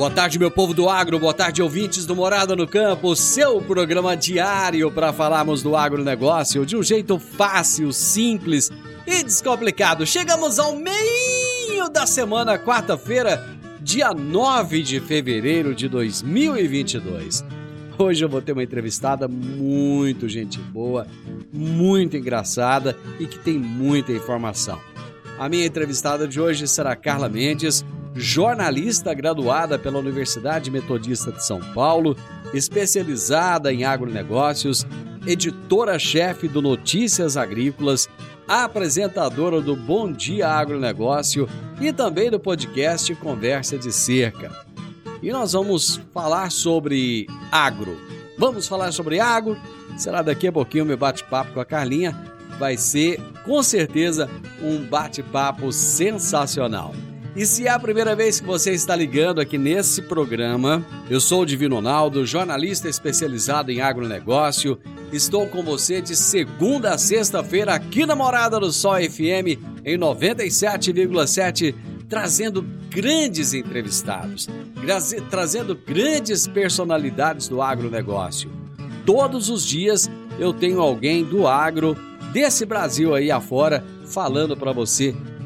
Boa tarde, meu povo do agro, boa tarde, ouvintes do Morada no Campo, seu programa diário para falarmos do agronegócio de um jeito fácil, simples e descomplicado. Chegamos ao meio da semana, quarta-feira, dia 9 de fevereiro de 2022. Hoje eu vou ter uma entrevistada muito gente boa, muito engraçada e que tem muita informação. A minha entrevistada de hoje será Carla Mendes jornalista graduada pela Universidade Metodista de São Paulo, especializada em agronegócios, editora-chefe do Notícias Agrícolas, apresentadora do Bom Dia Agronegócio e também do podcast Conversa de Cerca. E nós vamos falar sobre agro. Vamos falar sobre agro? Será daqui a pouquinho meu bate-papo com a Carlinha. Vai ser, com certeza, um bate-papo sensacional. E se é a primeira vez que você está ligando aqui nesse programa, eu sou o Divino Ronaldo, jornalista especializado em agronegócio. Estou com você de segunda a sexta-feira aqui na Morada do Sol FM em 97,7, trazendo grandes entrevistados, trazendo grandes personalidades do agronegócio. Todos os dias eu tenho alguém do agro desse Brasil aí afora falando para você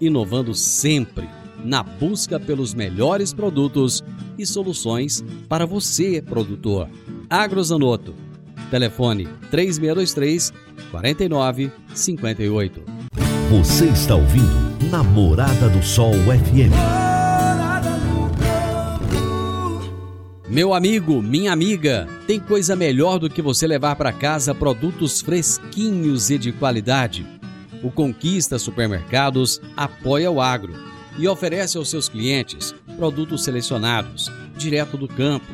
inovando sempre na busca pelos melhores produtos e soluções para você, produtor. Agrozanoto. Telefone 3623 4958. Você está ouvindo Namorada do Sol FM. Meu amigo, minha amiga, tem coisa melhor do que você levar para casa produtos fresquinhos e de qualidade o Conquista Supermercados apoia o agro e oferece aos seus clientes produtos selecionados, direto do campo,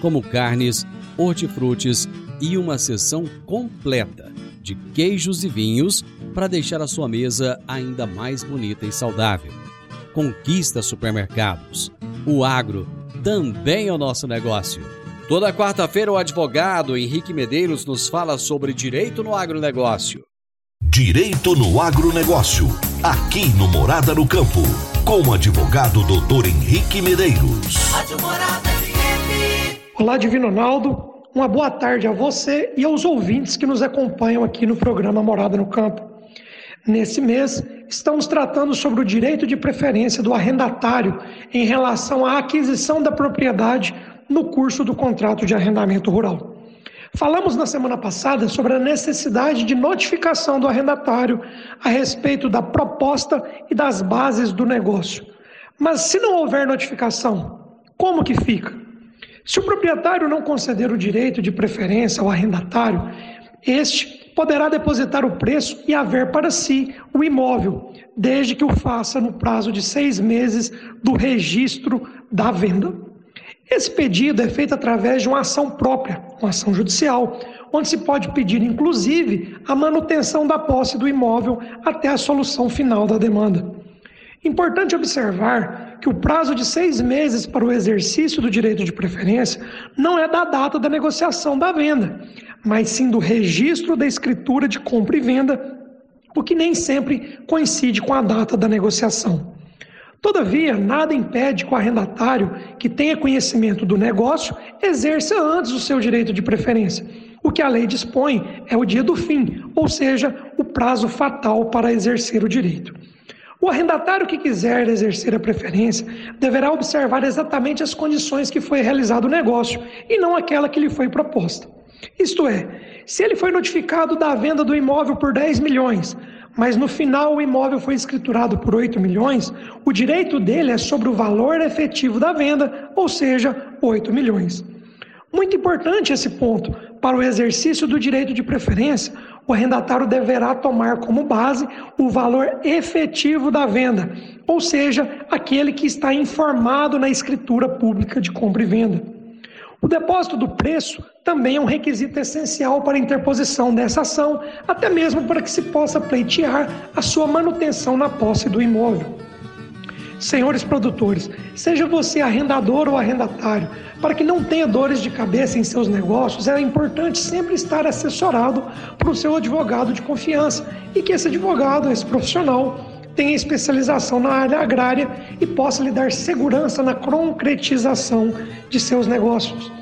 como carnes, hortifrutis e uma seção completa de queijos e vinhos para deixar a sua mesa ainda mais bonita e saudável. Conquista Supermercados. O agro também é o nosso negócio. Toda quarta-feira, o advogado Henrique Medeiros nos fala sobre direito no agronegócio. Direito no Agronegócio, aqui no Morada no Campo, com o advogado doutor Henrique Medeiros. Olá, Divino Ronaldo. Uma boa tarde a você e aos ouvintes que nos acompanham aqui no programa Morada no Campo. Nesse mês, estamos tratando sobre o direito de preferência do arrendatário em relação à aquisição da propriedade no curso do contrato de arrendamento rural. Falamos na semana passada sobre a necessidade de notificação do arrendatário a respeito da proposta e das bases do negócio. Mas se não houver notificação, como que fica? Se o proprietário não conceder o direito de preferência ao arrendatário, este poderá depositar o preço e haver para si o imóvel, desde que o faça no prazo de seis meses do registro da venda. Esse pedido é feito através de uma ação própria, uma ação judicial, onde se pode pedir, inclusive, a manutenção da posse do imóvel até a solução final da demanda. Importante observar que o prazo de seis meses para o exercício do direito de preferência não é da data da negociação da venda, mas sim do registro da escritura de compra e venda, o que nem sempre coincide com a data da negociação. Todavia, nada impede que o arrendatário que tenha conhecimento do negócio exerça antes o seu direito de preferência. O que a lei dispõe é o dia do fim, ou seja, o prazo fatal para exercer o direito. O arrendatário que quiser exercer a preferência deverá observar exatamente as condições que foi realizado o negócio e não aquela que lhe foi proposta. Isto é, se ele foi notificado da venda do imóvel por 10 milhões, mas no final o imóvel foi escriturado por 8 milhões, o direito dele é sobre o valor efetivo da venda, ou seja, 8 milhões. Muito importante esse ponto. Para o exercício do direito de preferência, o arrendatário deverá tomar como base o valor efetivo da venda, ou seja, aquele que está informado na escritura pública de compra e venda. O depósito do preço também é um requisito essencial para a interposição dessa ação, até mesmo para que se possa pleitear a sua manutenção na posse do imóvel. Senhores produtores, seja você arrendador ou arrendatário, para que não tenha dores de cabeça em seus negócios, é importante sempre estar assessorado por seu advogado de confiança e que esse advogado, esse profissional, tenha especialização na área agrária e possa lhe dar segurança na concretização de seus negócios.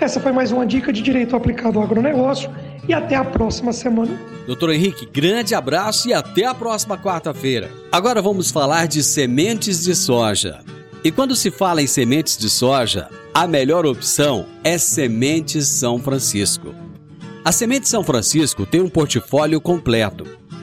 Essa foi mais uma dica de direito aplicado ao agronegócio e até a próxima semana. Doutor Henrique, grande abraço e até a próxima quarta-feira. Agora vamos falar de sementes de soja. E quando se fala em sementes de soja, a melhor opção é Sementes São Francisco. A Semente São Francisco tem um portfólio completo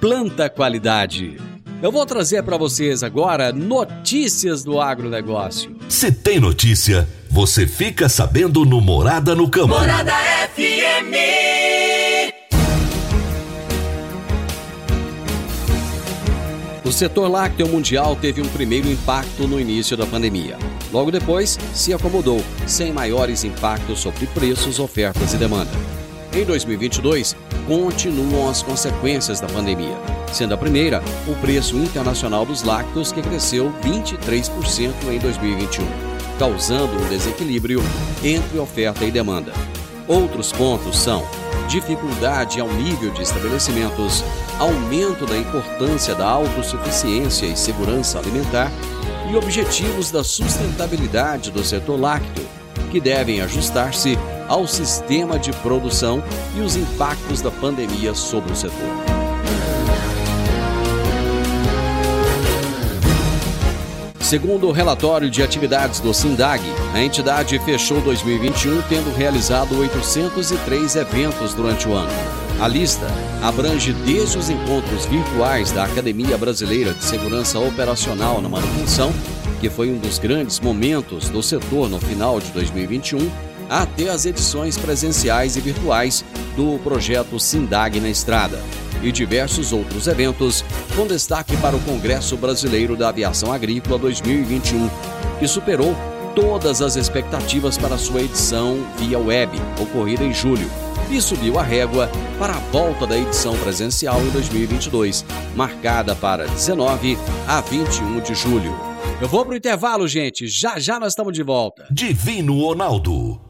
planta qualidade. Eu vou trazer para vocês agora notícias do agronegócio. Se tem notícia, você fica sabendo no Morada no Campo. Morada FM. O setor lácteo mundial teve um primeiro impacto no início da pandemia. Logo depois, se acomodou, sem maiores impactos sobre preços, ofertas e demanda. Em 2022, continuam as consequências da pandemia, sendo a primeira o preço internacional dos lácteos que cresceu 23% em 2021, causando um desequilíbrio entre oferta e demanda. Outros pontos são dificuldade ao nível de estabelecimentos, aumento da importância da autossuficiência e segurança alimentar e objetivos da sustentabilidade do setor lácteo, que devem ajustar-se ao sistema de produção e os impactos da pandemia sobre o setor. Segundo o relatório de atividades do SINDAG, a entidade fechou 2021 tendo realizado 803 eventos durante o ano. A lista abrange desde os encontros virtuais da Academia Brasileira de Segurança Operacional na Manutenção, que foi um dos grandes momentos do setor no final de 2021, até as edições presenciais e virtuais do projeto Sindag na Estrada e diversos outros eventos, com destaque para o Congresso Brasileiro da Aviação Agrícola 2021, que superou todas as expectativas para sua edição via web, ocorrida em julho, e subiu a régua para a volta da edição presencial em 2022, marcada para 19 a 21 de julho. Eu vou pro intervalo, gente. Já já nós estamos de volta. Divino Ronaldo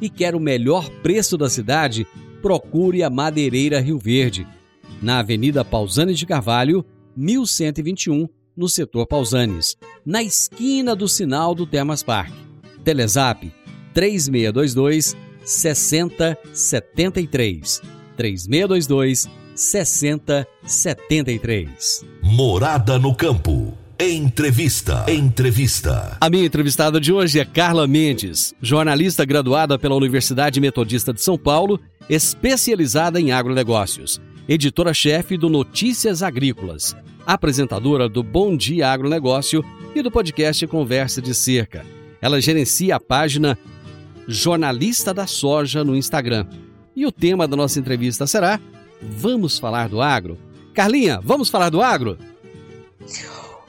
e quer o melhor preço da cidade, procure a Madeireira Rio Verde, na Avenida Pausanes de Carvalho, 1121, no setor Pausanes, na esquina do sinal do Termas Park. Telezap 3622 6073. 3622 6073. Morada no campo. Entrevista. Entrevista. A minha entrevistada de hoje é Carla Mendes, jornalista graduada pela Universidade Metodista de São Paulo, especializada em agronegócios, editora-chefe do Notícias Agrícolas, apresentadora do Bom Dia Agronegócio e do podcast Conversa de Cerca. Ela gerencia a página Jornalista da Soja no Instagram. E o tema da nossa entrevista será Vamos falar do agro? Carlinha, vamos falar do agro?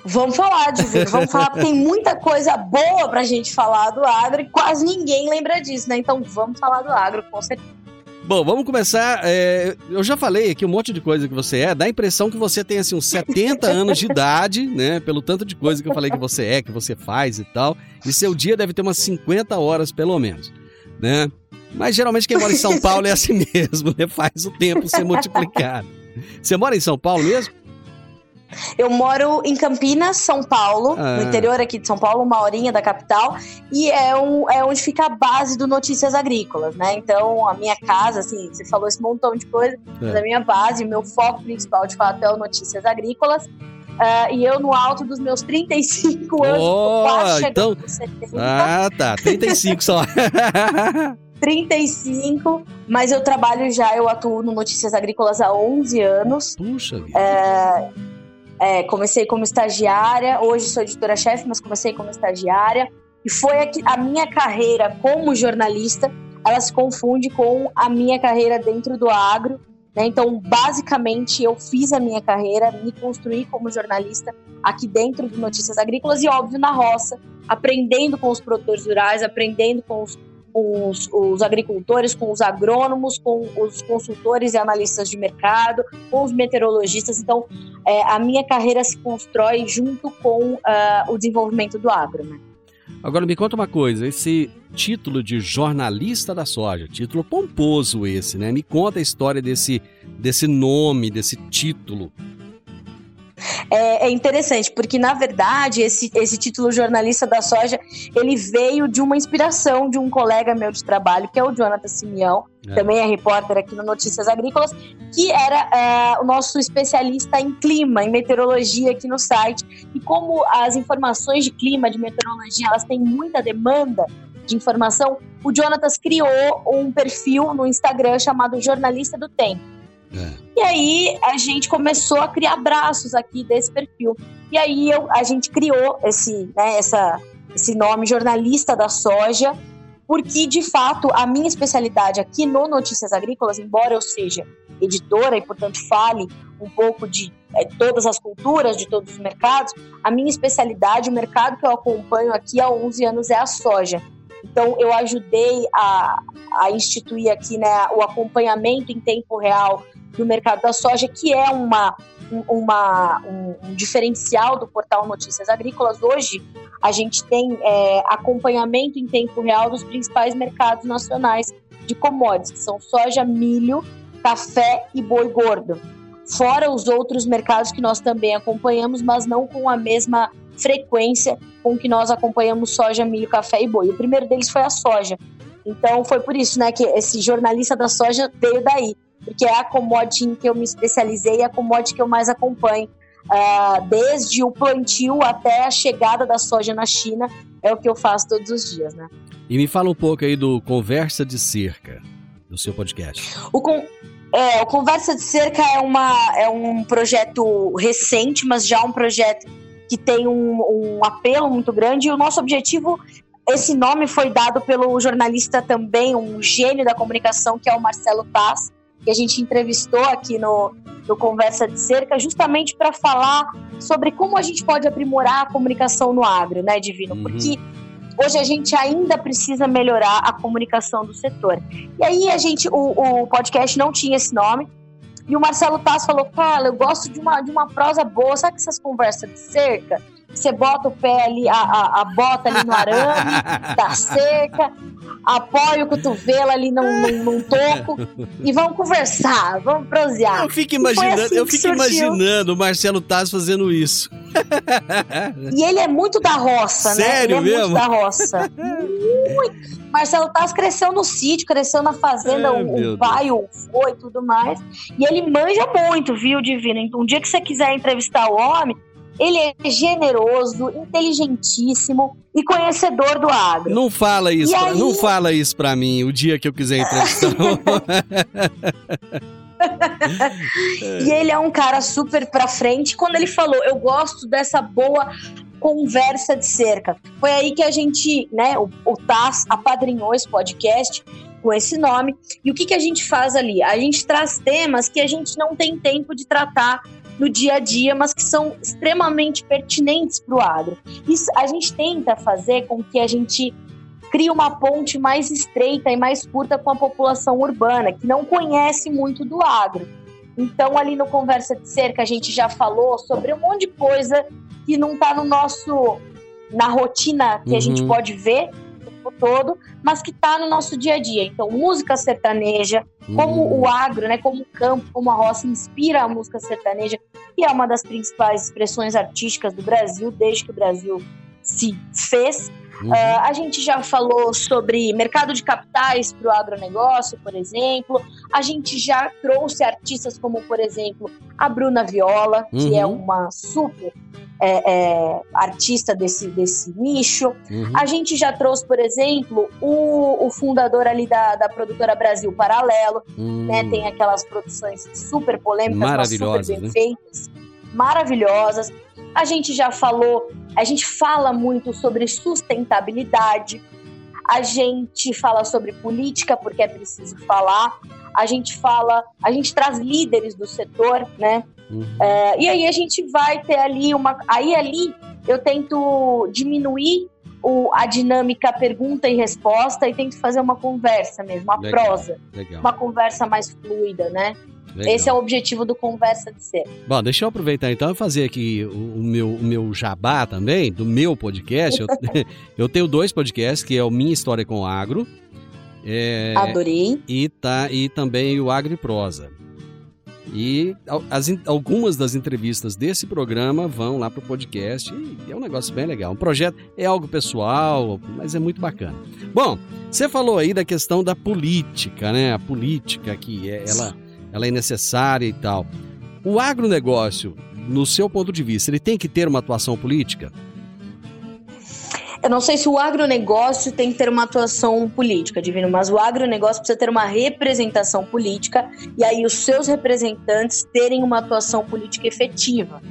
Vamos falar, Divino, vamos falar, tem muita coisa boa pra gente falar do agro e quase ninguém lembra disso, né? Então vamos falar do agro, com certeza. Bom, vamos começar. É, eu já falei aqui um monte de coisa que você é. Dá a impressão que você tem assim, uns 70 anos de idade, né? Pelo tanto de coisa que eu falei que você é, que você faz e tal. E seu dia deve ter umas 50 horas, pelo menos, né? Mas geralmente quem mora em São Paulo é assim mesmo, né? Faz o tempo ser multiplicado. Você mora em São Paulo mesmo? Eu moro em Campinas, São Paulo, ah. no interior aqui de São Paulo, uma horinha da capital, e é, um, é onde fica a base do Notícias Agrícolas, né? Então, a minha casa, assim, você falou esse montão de coisa, é. mas a minha base, o meu foco principal, de fato, é o Notícias Agrícolas. Uh, e eu no alto dos meus 35 anos, oh, quase chegando então... 70. Ah, tá, 35 só. 35, mas eu trabalho já, eu atuo no Notícias Agrícolas há 11 anos. Puxa vida. É, é, comecei como estagiária, hoje sou editora-chefe, mas comecei como estagiária. E foi a, a minha carreira como jornalista, ela se confunde com a minha carreira dentro do agro. Né? Então, basicamente, eu fiz a minha carreira, me construí como jornalista aqui dentro do Notícias Agrícolas e, óbvio, na roça, aprendendo com os produtores rurais, aprendendo com os com os, os, agricultores, com os agrônomos, com os consultores e analistas de mercado, com os meteorologistas. Então, é, a minha carreira se constrói junto com uh, o desenvolvimento do agro. Né? Agora me conta uma coisa, esse título de jornalista da soja, título pomposo esse, né? Me conta a história desse, desse nome, desse título é, é, interessante, porque na verdade esse, esse título jornalista da soja ele veio de uma inspiração de um colega meu de trabalho, que é o Jonathan Simeão, é. também é repórter aqui no Notícias Agrícolas, que era é, o nosso especialista em clima, em meteorologia aqui no site. E como as informações de clima, de meteorologia, elas têm muita demanda, de informação, o Jonatas criou um perfil no Instagram chamado Jornalista do Tempo. É. E aí a gente começou a criar braços aqui desse perfil. E aí eu, a gente criou esse, né, essa, esse nome jornalista da soja, porque de fato a minha especialidade aqui no Notícias Agrícolas, embora eu seja editora e portanto fale um pouco de é, todas as culturas, de todos os mercados, a minha especialidade, o mercado que eu acompanho aqui há 11 anos é a soja. Então, eu ajudei a, a instituir aqui né, o acompanhamento em tempo real do mercado da soja, que é uma, uma, um, diferencial do portal Notícias Agrícolas. Hoje, a gente tem é, acompanhamento em tempo real dos principais mercados nacionais de commodities, que são soja, milho, café e boi gordo. Fora os outros mercados que nós também acompanhamos, mas não com a mesma frequência com que nós acompanhamos soja, milho, café e boi. O primeiro deles foi a soja. Então foi por isso, né, que esse jornalista da soja veio daí, porque é a commodity em que eu me especializei, é a commodity que eu mais acompanho. Uh, desde o plantio até a chegada da soja na China, é o que eu faço todos os dias, né? E me fala um pouco aí do Conversa de Cerca, do seu podcast. O, con é, o Conversa de Cerca é, uma, é um projeto recente, mas já um projeto que tem um, um apelo muito grande. E o nosso objetivo esse nome foi dado pelo jornalista também, um gênio da comunicação, que é o Marcelo Taz, que a gente entrevistou aqui no, no Conversa de Cerca, justamente para falar sobre como a gente pode aprimorar a comunicação no agro, né, Divino? Uhum. Porque hoje a gente ainda precisa melhorar a comunicação do setor. E aí a gente, o, o podcast não tinha esse nome, e o Marcelo Tass falou, cara, eu gosto de uma, de uma prosa boa, sabe essas conversas de cerca? Você bota o pé ali, a, a, a bota ali no arame da cerca, apoia o cotovelo ali num, num, num, toco e vamos conversar, vamos prosear. Eu fico imaginando, assim eu fico imaginando o Marcelo Taz fazendo isso. E ele é muito da roça, Sério né? Ele é mesmo? muito da roça. muito. Marcelo Taz cresceu no sítio, cresceu na fazenda, é, o, pai, o foi e tudo mais. E ele manja muito, viu, Divino? Então, um dia que você quiser entrevistar o homem, ele é generoso, inteligentíssimo e conhecedor do agro. Não fala isso, pra, aí... não fala isso pra mim o dia que eu quiser entrevistar. e ele é um cara super pra frente. Quando ele falou, eu gosto dessa boa conversa de cerca. Foi aí que a gente, né, o, o TAS apadrinhou esse podcast com esse nome. E o que, que a gente faz ali? A gente traz temas que a gente não tem tempo de tratar no dia a dia, mas que são extremamente pertinentes para o agro. Isso a gente tenta fazer com que a gente crie uma ponte mais estreita e mais curta com a população urbana, que não conhece muito do agro. Então, ali no Conversa de Cerca, a gente já falou sobre um monte de coisa que não está no nosso na rotina que uhum. a gente uhum. pode ver todo, mas que está no nosso dia a dia. Então, música sertaneja, como o agro, né, como o campo, como a roça inspira a música sertaneja, que é uma das principais expressões artísticas do Brasil desde que o Brasil se fez. Uhum. Uh, a gente já falou sobre mercado de capitais para o agronegócio, por exemplo. A gente já trouxe artistas como, por exemplo, a Bruna Viola, uhum. que é uhum. uma super é, é, artista desse, desse nicho. Uhum. A gente já trouxe, por exemplo, o, o fundador ali da, da produtora Brasil Paralelo, uhum. né? Tem aquelas produções super polêmicas, mas super bem né? feitas, maravilhosas. A gente já falou, a gente fala muito sobre sustentabilidade. A gente fala sobre política, porque é preciso falar. A gente fala, a gente traz líderes do setor, né? Uhum. É, e aí a gente vai ter ali uma. Aí ali eu tento diminuir o, a dinâmica pergunta e resposta e tento fazer uma conversa mesmo, uma legal, prosa. Legal. Uma conversa mais fluida, né? Legal. Esse é o objetivo do Conversa de Ser. Bom, deixa eu aproveitar então e fazer aqui o, o, meu, o meu jabá também, do meu podcast. eu, eu tenho dois podcasts, que é o Minha História com Agro. É, Adorei. E, tá, e também o Agro e Prosa. E as, algumas das entrevistas desse programa vão lá para o podcast e é um negócio bem legal. Um projeto é algo pessoal, mas é muito bacana. Bom, você falou aí da questão da política, né? A política que é, ela, ela é necessária e tal. O agronegócio, no seu ponto de vista, ele tem que ter uma atuação política? Eu não sei se o agronegócio tem que ter uma atuação política, Divino, mas o agronegócio precisa ter uma representação política e aí os seus representantes terem uma atuação política efetiva.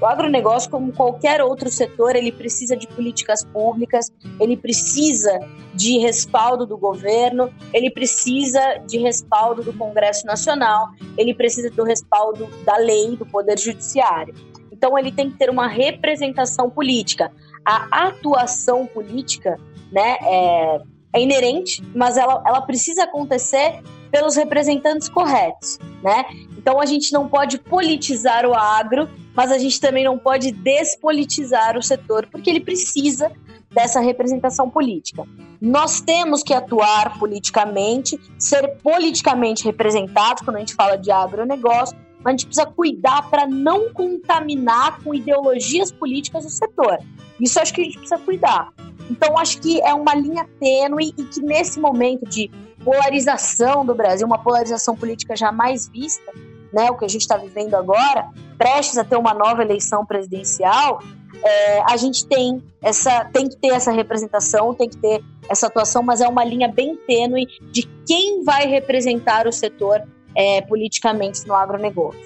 O agronegócio, como qualquer outro setor, ele precisa de políticas públicas, ele precisa de respaldo do governo, ele precisa de respaldo do Congresso Nacional, ele precisa do respaldo da lei, do Poder Judiciário. Então, ele tem que ter uma representação política a atuação política né, é, é inerente, mas ela, ela precisa acontecer pelos representantes corretos, né? Então a gente não pode politizar o agro, mas a gente também não pode despolitizar o setor, porque ele precisa dessa representação política. Nós temos que atuar politicamente, ser politicamente representados quando a gente fala de agronegócio, a gente precisa cuidar para não contaminar com ideologias políticas o setor. Isso acho que a gente precisa cuidar. Então, acho que é uma linha tênue e que nesse momento de polarização do Brasil, uma polarização política jamais vista, né, o que a gente está vivendo agora, prestes a ter uma nova eleição presidencial, é, a gente tem essa, tem que ter essa representação, tem que ter essa atuação, mas é uma linha bem tênue de quem vai representar o setor é, politicamente no agronegócio.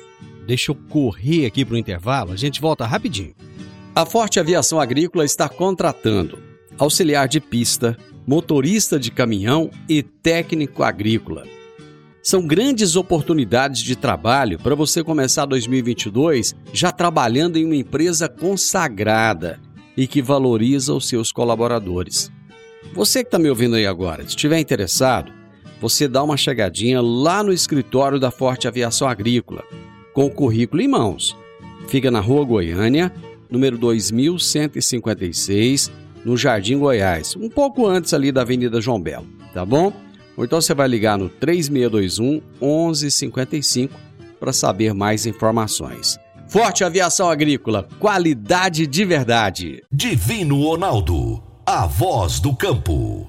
Deixa eu correr aqui para o intervalo, a gente volta rapidinho. A Forte Aviação Agrícola está contratando auxiliar de pista, motorista de caminhão e técnico agrícola. São grandes oportunidades de trabalho para você começar 2022 já trabalhando em uma empresa consagrada e que valoriza os seus colaboradores. Você que está me ouvindo aí agora, se estiver interessado, você dá uma chegadinha lá no escritório da Forte Aviação Agrícola, com o currículo em mãos. Fica na Rua Goiânia, número 2156, no Jardim Goiás, um pouco antes ali da Avenida João Belo, tá bom? Ou então você vai ligar no 3621 1155 para saber mais informações. Forte Aviação Agrícola, qualidade de verdade. Divino Ronaldo, a voz do campo.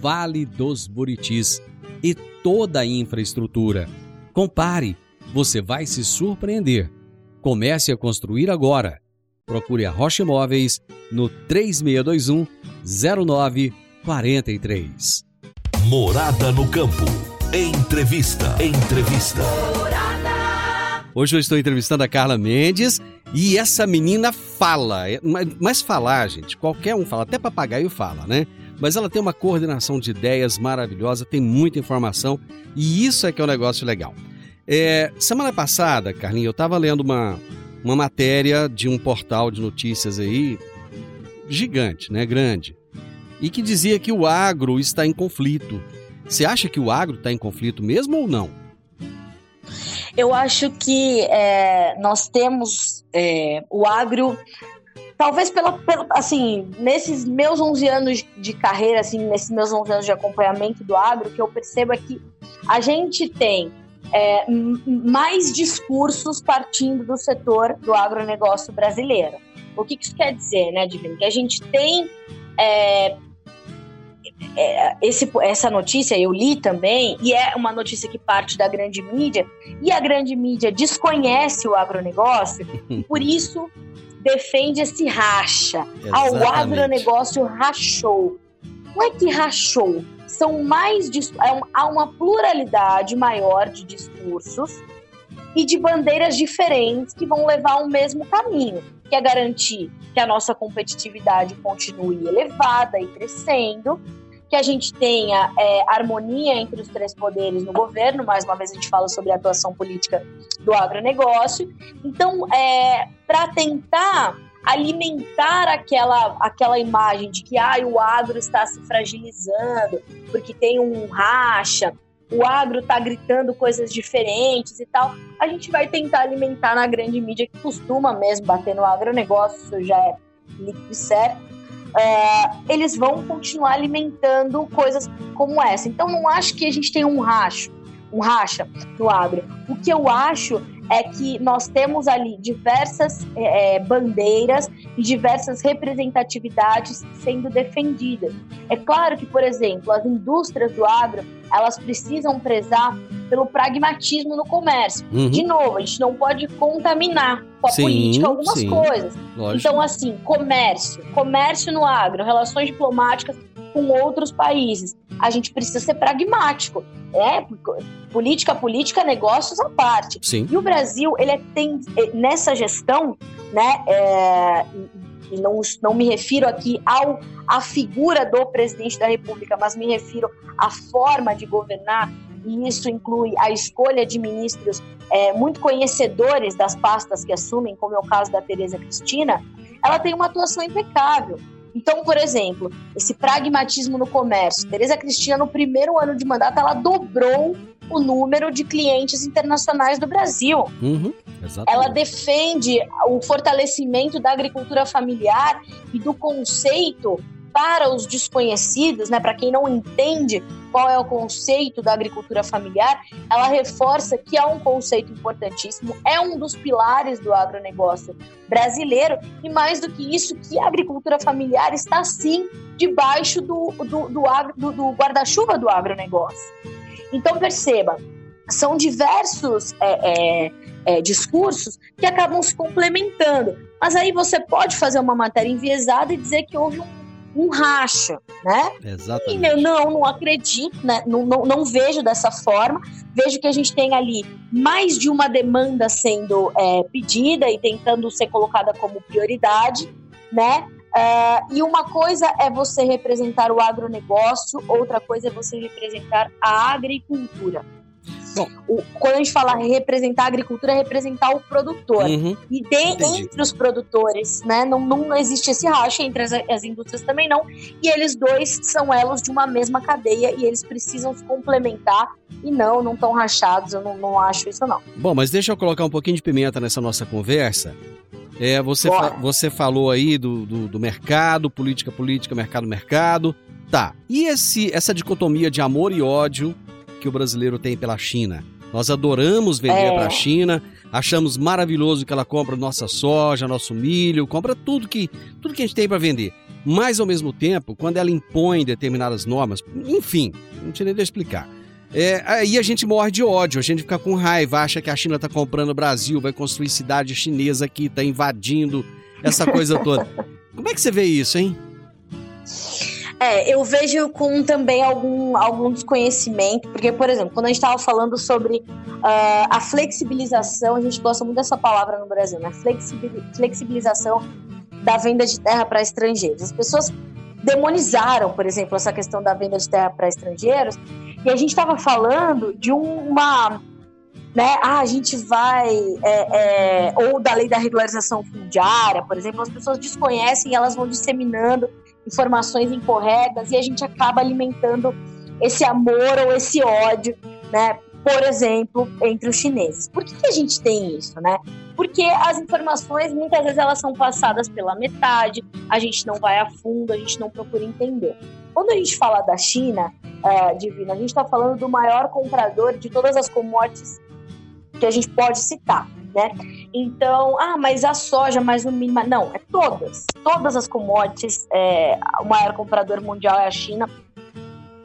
Vale dos Buritis e toda a infraestrutura. Compare, você vai se surpreender. Comece a construir agora. Procure a Rocha Imóveis no 3621 0943. Morada no campo. Entrevista. Entrevista. Hoje eu estou entrevistando a Carla Mendes e essa menina fala, é, mas falar, gente, qualquer um fala, até papagaio fala, né? Mas ela tem uma coordenação de ideias maravilhosa, tem muita informação e isso é que é um negócio legal. É, semana passada, Carlinhos, eu estava lendo uma, uma matéria de um portal de notícias aí, gigante, né? Grande, e que dizia que o agro está em conflito. Você acha que o agro está em conflito mesmo ou não? Eu acho que é, nós temos é, o agro, talvez pela, pela, assim, nesses meus 11 anos de carreira, assim, nesses meus 11 anos de acompanhamento do agro, que eu percebo é que a gente tem é, mais discursos partindo do setor do agronegócio brasileiro. O que, que isso quer dizer, né, Divino? Que a gente tem é, é, esse, essa notícia eu li também, e é uma notícia que parte da grande mídia, e a grande mídia desconhece o agronegócio, e por isso defende esse racha. Ah, o agronegócio rachou. Não é que rachou, são mais é há uma pluralidade maior de discursos e de bandeiras diferentes que vão levar ao mesmo caminho, que é garantir que a nossa competitividade continue elevada e crescendo, que a gente tenha é, harmonia entre os três poderes no governo, mais uma vez a gente fala sobre a atuação política do agronegócio. Então, é, para tentar alimentar aquela, aquela imagem de que ah, o agro está se fragilizando porque tem um racha, o agro está gritando coisas diferentes e tal, a gente vai tentar alimentar na grande mídia que costuma mesmo bater no agronegócio, isso já é líquido certo, é, eles vão continuar alimentando coisas como essa. Então não acho que a gente tem um racho, um racha no agro. O que eu acho é que nós temos ali diversas é, é, bandeiras e diversas representatividades sendo defendidas. É claro que, por exemplo, as indústrias do agro elas precisam prezar pelo pragmatismo no comércio. Uhum. De novo, a gente não pode contaminar com a sim, política algumas sim. coisas. Lógico. Então, assim, comércio, comércio no agro, relações diplomáticas com outros países. A gente precisa ser pragmático. É, política, política, negócios à parte. Sim. E o Brasil, ele é, tem nessa gestão, né? É, e não, não me refiro aqui ao à figura do presidente da República, mas me refiro à forma de governar. E isso inclui a escolha de ministros é, muito conhecedores das pastas que assumem, como é o caso da Tereza Cristina. Ela tem uma atuação impecável. Então, por exemplo, esse pragmatismo no comércio. Tereza Cristina, no primeiro ano de mandato, ela dobrou o número de clientes internacionais do Brasil. Uhum, ela defende o fortalecimento da agricultura familiar e do conceito para os desconhecidos, né, para quem não entende qual é o conceito da agricultura familiar, ela reforça que é um conceito importantíssimo, é um dos pilares do agronegócio brasileiro e mais do que isso, que a agricultura familiar está sim debaixo do, do, do, do, do guarda-chuva do agronegócio. Então perceba, são diversos é, é, é, discursos que acabam se complementando. Mas aí você pode fazer uma matéria enviesada e dizer que houve um um racha, né? Exatamente. E eu não, não acredito, né? Não, não, não, vejo dessa forma. Vejo que a gente tem ali mais de uma demanda sendo é, pedida e tentando ser colocada como prioridade, né? Uh, e uma coisa é você representar o agronegócio, outra coisa é você representar a agricultura. O, quando a gente fala representar a agricultura, é representar o produtor. Uhum. E de, entre os produtores, né? Não, não existe esse racha, entre as, as indústrias também não. E eles dois são elos de uma mesma cadeia e eles precisam se complementar. E não, não estão rachados, eu não, não acho isso não. Bom, mas deixa eu colocar um pouquinho de pimenta nessa nossa conversa. É, você, fa você falou aí do, do, do, mercado, política, política, mercado, mercado. Tá. E esse, essa dicotomia de amor e ódio que o brasileiro tem pela China? Nós adoramos vender é. para a China, achamos maravilhoso que ela compra nossa soja, nosso milho, compra tudo que, tudo que a gente tem para vender. Mas, ao mesmo tempo, quando ela impõe determinadas normas, enfim, não tinha nem de explicar. É, aí a gente morre de ódio, a gente fica com raiva, acha que a China está comprando o Brasil, vai construir cidade chinesa aqui, está invadindo essa coisa toda. Como é que você vê isso, hein? É, eu vejo com também algum, algum desconhecimento, porque, por exemplo, quando a gente estava falando sobre uh, a flexibilização, a gente gosta muito dessa palavra no Brasil, né? Flexibilização da venda de terra para estrangeiros. As pessoas demonizaram, por exemplo, essa questão da venda de terra para estrangeiros, e a gente estava falando de uma. Né, ah, a gente vai. É, é, ou da lei da regularização fundiária, por exemplo, as pessoas desconhecem elas vão disseminando informações incorretas e a gente acaba alimentando esse amor ou esse ódio, né? Por exemplo, entre os chineses. Por que, que a gente tem isso, né? Porque as informações muitas vezes elas são passadas pela metade, a gente não vai a fundo, a gente não procura entender. Quando a gente fala da China, é, Divina, a gente está falando do maior comprador de todas as commodities que a gente pode citar, né? Então, ah, mas a soja, mais o mínimo. Não, é todas. Todas as commodities, é, o maior comprador mundial é a China.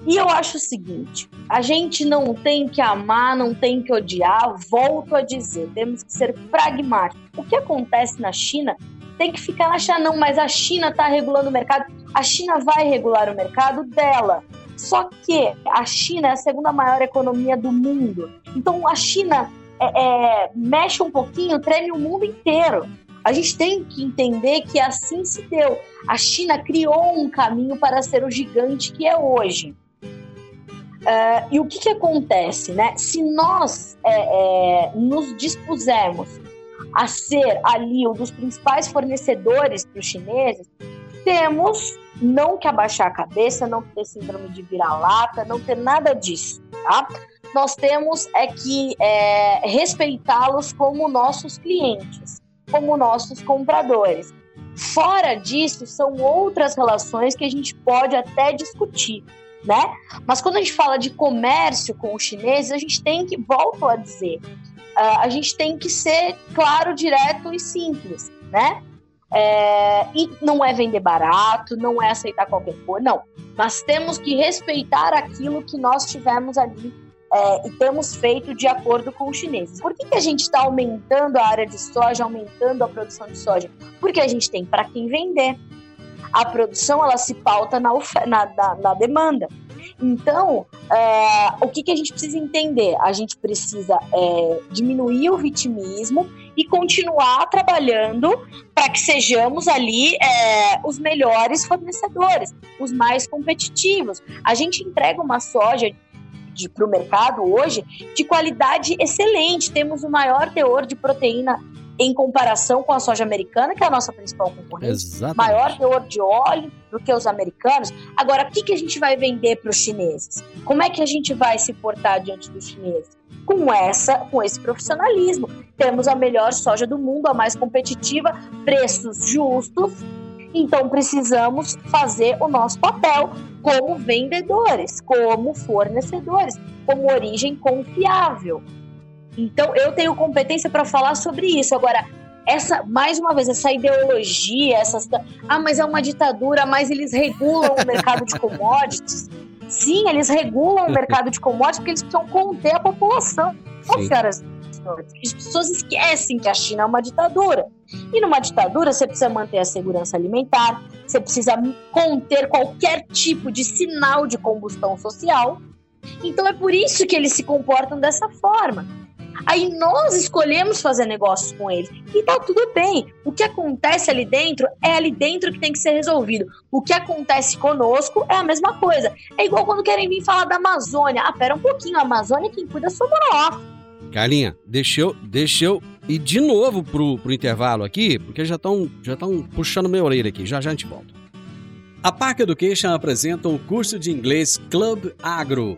E eu acho o seguinte: a gente não tem que amar, não tem que odiar, volto a dizer, temos que ser pragmáticos. O que acontece na China tem que ficar na China, não, mas a China está regulando o mercado. A China vai regular o mercado dela. Só que a China é a segunda maior economia do mundo. Então a China é, é, mexe um pouquinho, treme o mundo inteiro. A gente tem que entender que assim se deu. A China criou um caminho para ser o gigante que é hoje. Uh, e o que, que acontece, né? Se nós é, é, nos dispusermos a ser ali um dos principais fornecedores para os chineses, temos não que abaixar a cabeça, não ter síndrome de vira-lata, não ter nada disso, tá? Nós temos é que é, respeitá-los como nossos clientes, como nossos compradores. Fora disso, são outras relações que a gente pode até discutir, né? Mas quando a gente fala de comércio com os chineses, a gente tem que, volto a dizer, uh, a gente tem que ser claro, direto e simples, né? É, e não é vender barato, não é aceitar qualquer coisa, não. Nós temos que respeitar aquilo que nós tivemos ali é, e temos feito de acordo com os chineses. Por que, que a gente está aumentando a área de soja, aumentando a produção de soja? Porque a gente tem para quem vender. A produção ela se pauta na, na, na, na demanda. Então, é, o que, que a gente precisa entender? A gente precisa é, diminuir o vitimismo e continuar trabalhando para que sejamos ali é, os melhores fornecedores, os mais competitivos. A gente entrega uma soja para o mercado hoje de qualidade excelente. Temos o maior teor de proteína em comparação com a soja americana, que é a nossa principal concorrente, Exatamente. maior teor de óleo do que os americanos. Agora, o que, que a gente vai vender para os chineses? Como é que a gente vai se portar diante dos chineses? Com essa, com esse profissionalismo. Temos a melhor soja do mundo, a mais competitiva, preços justos. Então precisamos fazer o nosso papel como vendedores, como fornecedores, como origem confiável. Então, eu tenho competência para falar sobre isso. Agora, essa, mais uma vez, essa ideologia, essas. Ah, mas é uma ditadura, mas eles regulam o mercado de commodities. Sim, eles regulam o mercado de commodities porque eles precisam conter a população. Sim. senhoras as pessoas esquecem que a China é uma ditadura. E numa ditadura, você precisa manter a segurança alimentar, você precisa conter qualquer tipo de sinal de combustão social. Então é por isso que eles se comportam dessa forma. Aí nós escolhemos fazer negócios com eles. E tá tudo bem. O que acontece ali dentro é ali dentro que tem que ser resolvido. O que acontece conosco é a mesma coisa. É igual quando querem vir falar da Amazônia. Ah, pera um pouquinho, a Amazônia quem cuida somos nós. Carlinha, deixa eu, deixa eu ir de novo pro, pro intervalo aqui, porque já estão já puxando minha orelha aqui. Já já a gente volta. A Park Education apresenta o curso de inglês Club Agro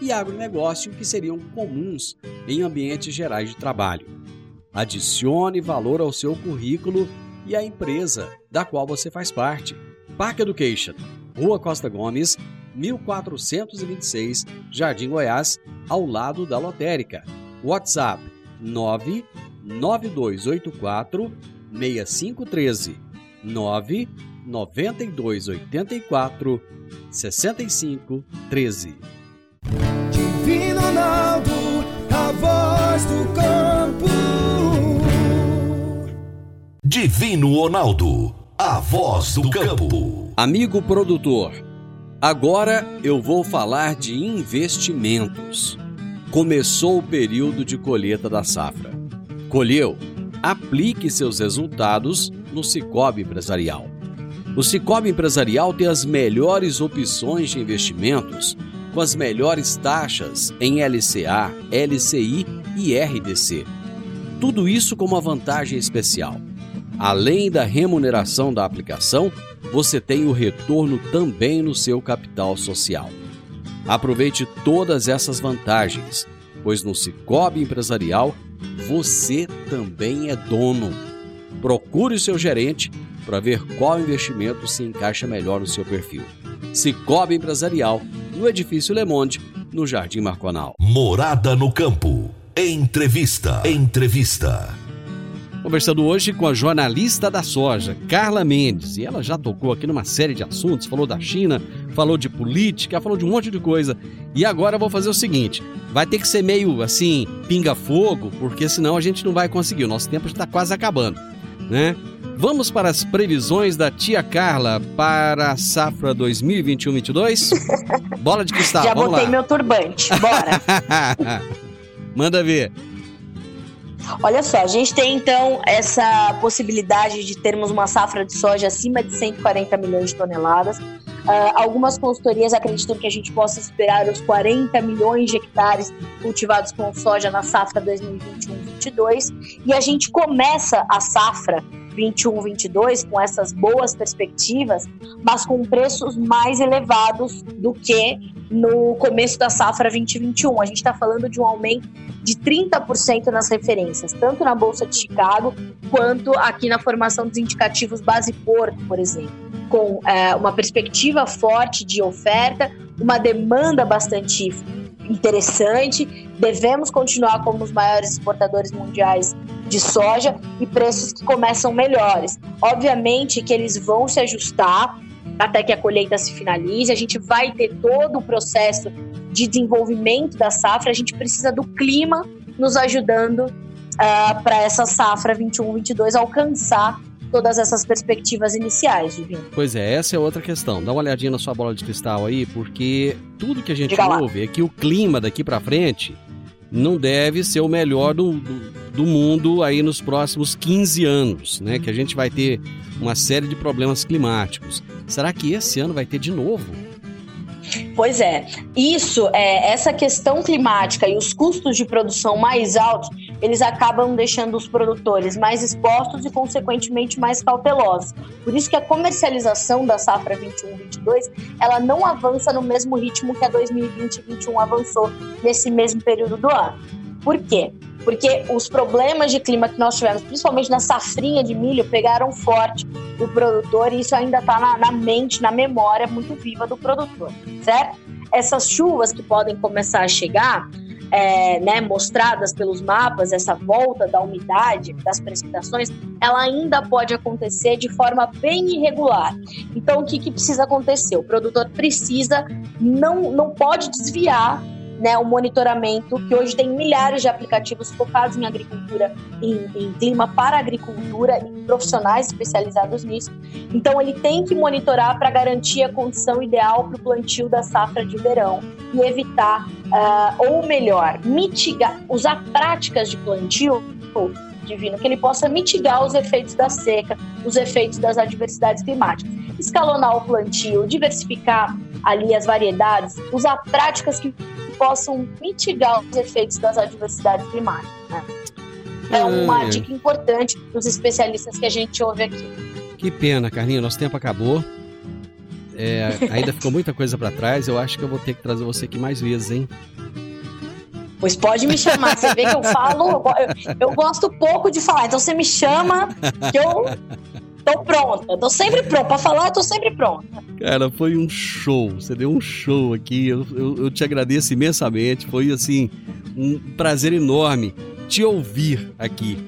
e agronegócio que seriam comuns em ambientes gerais de trabalho. Adicione valor ao seu currículo e à empresa da qual você faz parte. Park Education, Rua Costa Gomes, 1426, Jardim Goiás, ao lado da lotérica. WhatsApp 99284 6513 99284 6513 Divino Ronaldo, a voz do campo. Divino Ronaldo, a voz do campo. Amigo produtor, agora eu vou falar de investimentos. Começou o período de colheita da safra. Colheu? Aplique seus resultados no Cicobi Empresarial. O Cicobi Empresarial tem as melhores opções de investimentos com as melhores taxas em LCA, LCI e RDC. Tudo isso com uma vantagem especial. Além da remuneração da aplicação, você tem o retorno também no seu capital social. Aproveite todas essas vantagens, pois no Cicobi Empresarial você também é dono. Procure o seu gerente para ver qual investimento se encaixa melhor no seu perfil. Cicobi Empresarial, no Edifício Le Monde, no Jardim Marconal. Morada no Campo. Entrevista. Entrevista. Conversando hoje com a jornalista da soja, Carla Mendes, e ela já tocou aqui numa série de assuntos, falou da China, falou de política, falou de um monte de coisa. E agora eu vou fazer o seguinte: vai ter que ser meio assim, pinga-fogo, porque senão a gente não vai conseguir. O nosso tempo já está quase acabando, né? Vamos para as previsões da tia Carla para a safra 2021-22? Bola de cristal, Já botei lá. meu turbante, bora. Manda ver. Olha só, a gente tem então essa possibilidade de termos uma safra de soja acima de 140 milhões de toneladas. Uh, algumas consultorias acreditam que a gente possa esperar os 40 milhões de hectares cultivados com soja na safra 2021-22 e a gente começa a safra 21-22 com essas boas perspectivas, mas com preços mais elevados do que no começo da safra 2021. A gente está falando de um aumento de 30% nas referências, tanto na Bolsa de Chicago quanto aqui na formação dos indicativos base Porto, por exemplo, com é, uma perspectiva forte de oferta, uma demanda bastante interessante. Devemos continuar como os maiores exportadores mundiais de soja e preços que começam melhores. Obviamente que eles vão se ajustar até que a colheita se finalize, a gente vai ter todo o processo de desenvolvimento da safra, a gente precisa do clima nos ajudando uh, para essa safra 21-22 alcançar todas essas perspectivas iniciais, Divino. Pois é, essa é outra questão. Dá uma olhadinha na sua bola de cristal aí, porque tudo que a gente Diga lá. ouve é que o clima daqui para frente não deve ser o melhor do, do, do mundo aí nos próximos 15 anos, né? Que a gente vai ter uma série de problemas climáticos. Será que esse ano vai ter de novo? Pois é, isso, é, essa questão climática e os custos de produção mais altos, eles acabam deixando os produtores mais expostos e, consequentemente, mais cautelosos. Por isso que a comercialização da safra 21-22, ela não avança no mesmo ritmo que a 2020-21 avançou nesse mesmo período do ano. Por quê? Porque os problemas de clima que nós tivemos, principalmente na safrinha de milho, pegaram forte do produtor e isso ainda está na, na mente, na memória muito viva do produtor, certo? Essas chuvas que podem começar a chegar, é, né, mostradas pelos mapas, essa volta da umidade, das precipitações, ela ainda pode acontecer de forma bem irregular. Então, o que, que precisa acontecer? O produtor precisa, não, não pode desviar né, o monitoramento, que hoje tem milhares de aplicativos focados em agricultura, em, em clima para agricultura, e profissionais especializados nisso. Então, ele tem que monitorar para garantir a condição ideal para o plantio da safra de verão e evitar, uh, ou melhor, mitigar, usar práticas de plantio divino, que ele possa mitigar os efeitos da seca, os efeitos das adversidades climáticas. Escalonar o plantio, diversificar ali as variedades, usar práticas que possam mitigar os efeitos das adversidades climáticas. Né? É uma é. dica importante dos especialistas que a gente ouve aqui. Que pena, Carlinhos, nosso tempo acabou. É, ainda ficou muita coisa para trás. Eu acho que eu vou ter que trazer você aqui mais vezes, hein? Pois pode me chamar. Você vê que eu falo, eu, eu gosto pouco de falar. Então você me chama que eu tô pronta. Tô sempre pronta. Pra falar, eu tô sempre pronta. Cara, foi um show. Você deu um show aqui. Eu, eu, eu te agradeço imensamente. Foi, assim, um prazer enorme te ouvir aqui.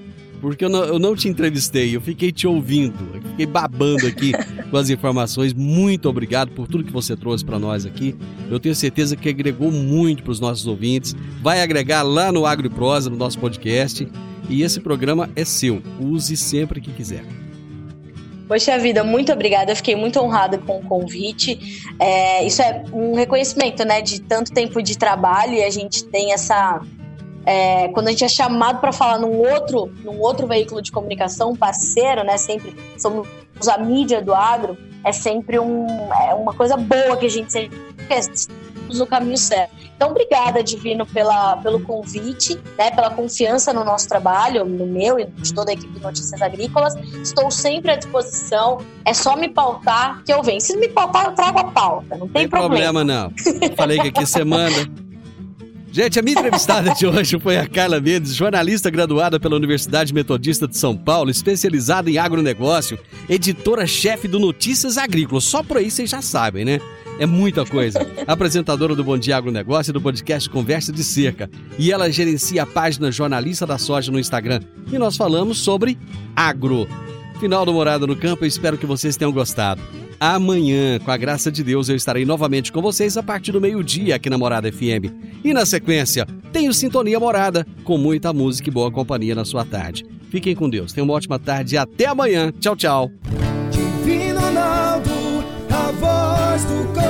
Porque eu não, eu não te entrevistei, eu fiquei te ouvindo, eu fiquei babando aqui com as informações. Muito obrigado por tudo que você trouxe para nós aqui. Eu tenho certeza que agregou muito para os nossos ouvintes. Vai agregar lá no Agro e Prosa, no nosso podcast. E esse programa é seu. Use sempre que quiser. Poxa vida, muito obrigada. Fiquei muito honrada com o convite. É, isso é um reconhecimento, né, de tanto tempo de trabalho e a gente tem essa. É, quando a gente é chamado para falar num outro, num outro veículo de comunicação, parceiro, né, sempre somos a mídia do agro, é sempre um, é uma coisa boa que a gente sempre no caminho certo. Então, obrigada, Divino, pela, pelo convite, né, pela confiança no nosso trabalho, no meu e de toda a equipe de Notícias Agrícolas. Estou sempre à disposição. É só me pautar que eu venho. Se me pautar, eu trago a pauta. Não tem, tem problema. problema. não. Falei que aqui você manda. Gente, a minha entrevistada de hoje foi a Carla Mendes, jornalista graduada pela Universidade Metodista de São Paulo, especializada em agronegócio, editora-chefe do Notícias Agrícolas. Só por aí vocês já sabem, né? É muita coisa. Apresentadora do Bom Dia Agronegócio e do podcast Conversa de Cerca. E ela gerencia a página Jornalista da Soja no Instagram. E nós falamos sobre agro. Final do Morada no Campo, eu espero que vocês tenham gostado. Amanhã, com a graça de Deus, eu estarei novamente com vocês a partir do meio-dia aqui na Morada FM. E na sequência, tenho Sintonia Morada, com muita música e boa companhia na sua tarde. Fiquem com Deus, tenham uma ótima tarde e até amanhã. Tchau, tchau. Divino Ronaldo, a voz do